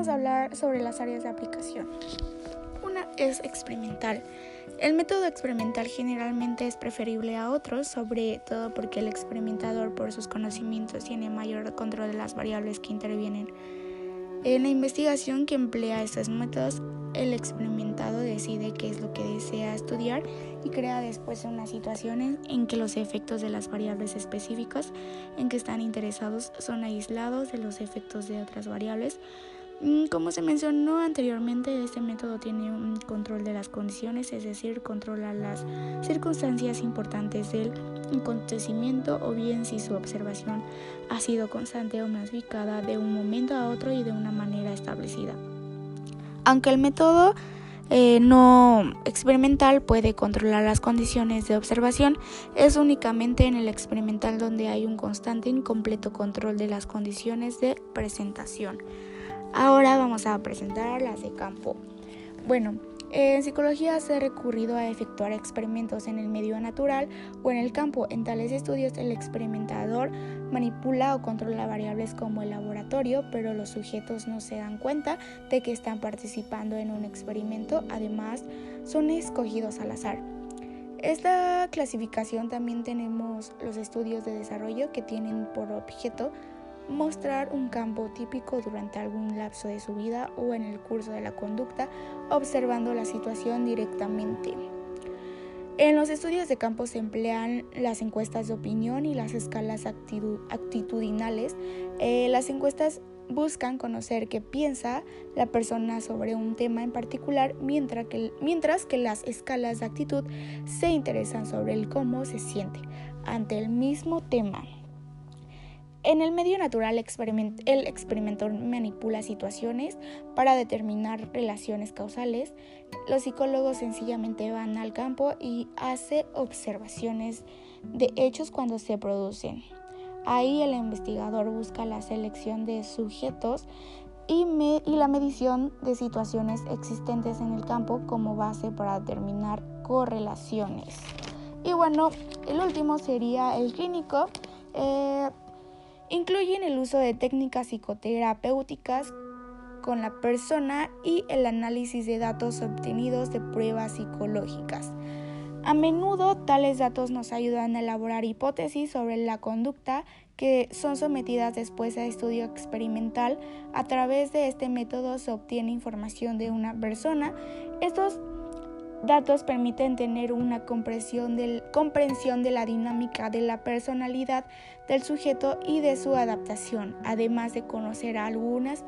vamos a hablar sobre las áreas de aplicación. Una es experimental. El método experimental generalmente es preferible a otros, sobre todo porque el experimentador por sus conocimientos tiene mayor control de las variables que intervienen. En la investigación que emplea estos métodos, el experimentado decide qué es lo que desea estudiar y crea después unas situaciones en que los efectos de las variables específicas en que están interesados son aislados de los efectos de otras variables como se mencionó anteriormente, este método tiene un control de las condiciones, es decir, controla las circunstancias importantes del acontecimiento o bien si su observación ha sido constante o masificada de un momento a otro y de una manera establecida. Aunque el método eh, no experimental puede controlar las condiciones de observación, es únicamente en el experimental donde hay un constante y completo control de las condiciones de presentación. Ahora vamos a presentar las de campo. Bueno, en psicología se ha recurrido a efectuar experimentos en el medio natural o en el campo. En tales estudios el experimentador manipula o controla variables como el laboratorio, pero los sujetos no se dan cuenta de que están participando en un experimento. Además, son escogidos al azar. Esta clasificación también tenemos los estudios de desarrollo que tienen por objeto mostrar un campo típico durante algún lapso de su vida o en el curso de la conducta, observando la situación directamente. En los estudios de campo se emplean las encuestas de opinión y las escalas actitudinales. Eh, las encuestas buscan conocer qué piensa la persona sobre un tema en particular, mientras que, mientras que las escalas de actitud se interesan sobre el cómo se siente ante el mismo tema. En el medio natural, el experimentor manipula situaciones para determinar relaciones causales. Los psicólogos sencillamente van al campo y hacen observaciones de hechos cuando se producen. Ahí el investigador busca la selección de sujetos y, y la medición de situaciones existentes en el campo como base para determinar correlaciones. Y bueno, el último sería el clínico. Eh, incluyen el uso de técnicas psicoterapéuticas con la persona y el análisis de datos obtenidos de pruebas psicológicas. A menudo tales datos nos ayudan a elaborar hipótesis sobre la conducta que son sometidas después a estudio experimental. A través de este método se obtiene información de una persona. Estos datos permiten tener una comprensión, de la dinámica de la personalidad del sujeto y de su adaptación, además de conocer algunas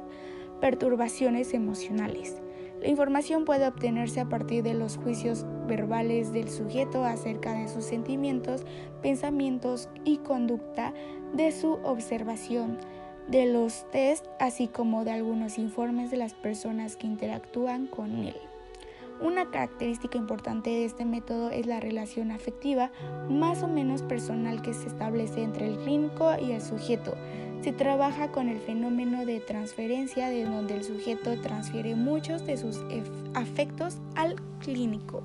perturbaciones emocionales. La información puede obtenerse a partir de los juicios verbales del sujeto acerca de sus sentimientos, pensamientos y conducta, de su observación, de los test, así como de algunos informes de las personas que interactúan con él. Una característica importante de este método es la relación afectiva más o menos personal que se establece entre el clínico y el sujeto. Se trabaja con el fenómeno de transferencia de donde el sujeto transfiere muchos de sus afectos al clínico.